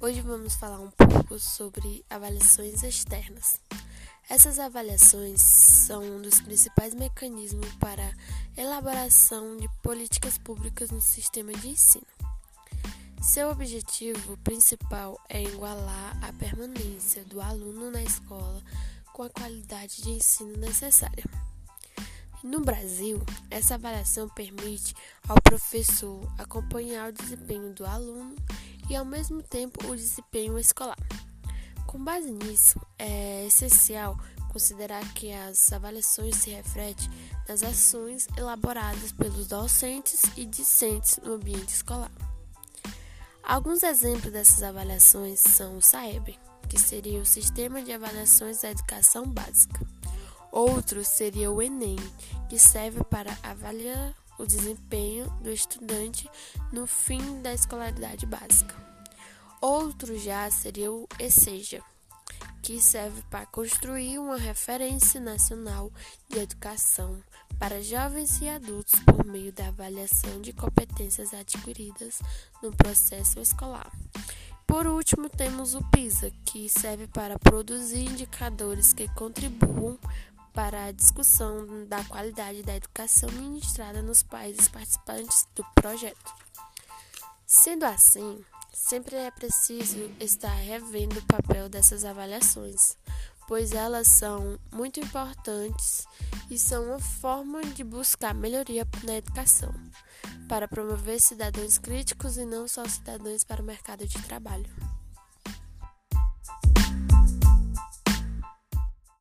Hoje vamos falar um pouco sobre avaliações externas. Essas avaliações são um dos principais mecanismos para elaboração de políticas públicas no sistema de ensino. Seu objetivo principal é igualar a permanência do aluno na escola com a qualidade de ensino necessária. No Brasil, essa avaliação permite ao professor acompanhar o desempenho do aluno e, ao mesmo tempo, o desempenho escolar. Com base nisso, é essencial considerar que as avaliações se refletem nas ações elaboradas pelos docentes e discentes no ambiente escolar. Alguns exemplos dessas avaliações são o SAEB, que seria o Sistema de Avaliações da Educação Básica. Outro seria o Enem, que serve para avaliar o desempenho do estudante no fim da escolaridade básica. Outro já seria o ESEJA, que serve para construir uma referência nacional de educação para jovens e adultos por meio da avaliação de competências adquiridas no processo escolar. Por último, temos o PISA, que serve para produzir indicadores que contribuam para a discussão da qualidade da educação ministrada nos países participantes do projeto. Sendo assim, sempre é preciso estar revendo o papel dessas avaliações, pois elas são muito importantes e são uma forma de buscar melhoria na educação, para promover cidadãos críticos e não só cidadãos para o mercado de trabalho.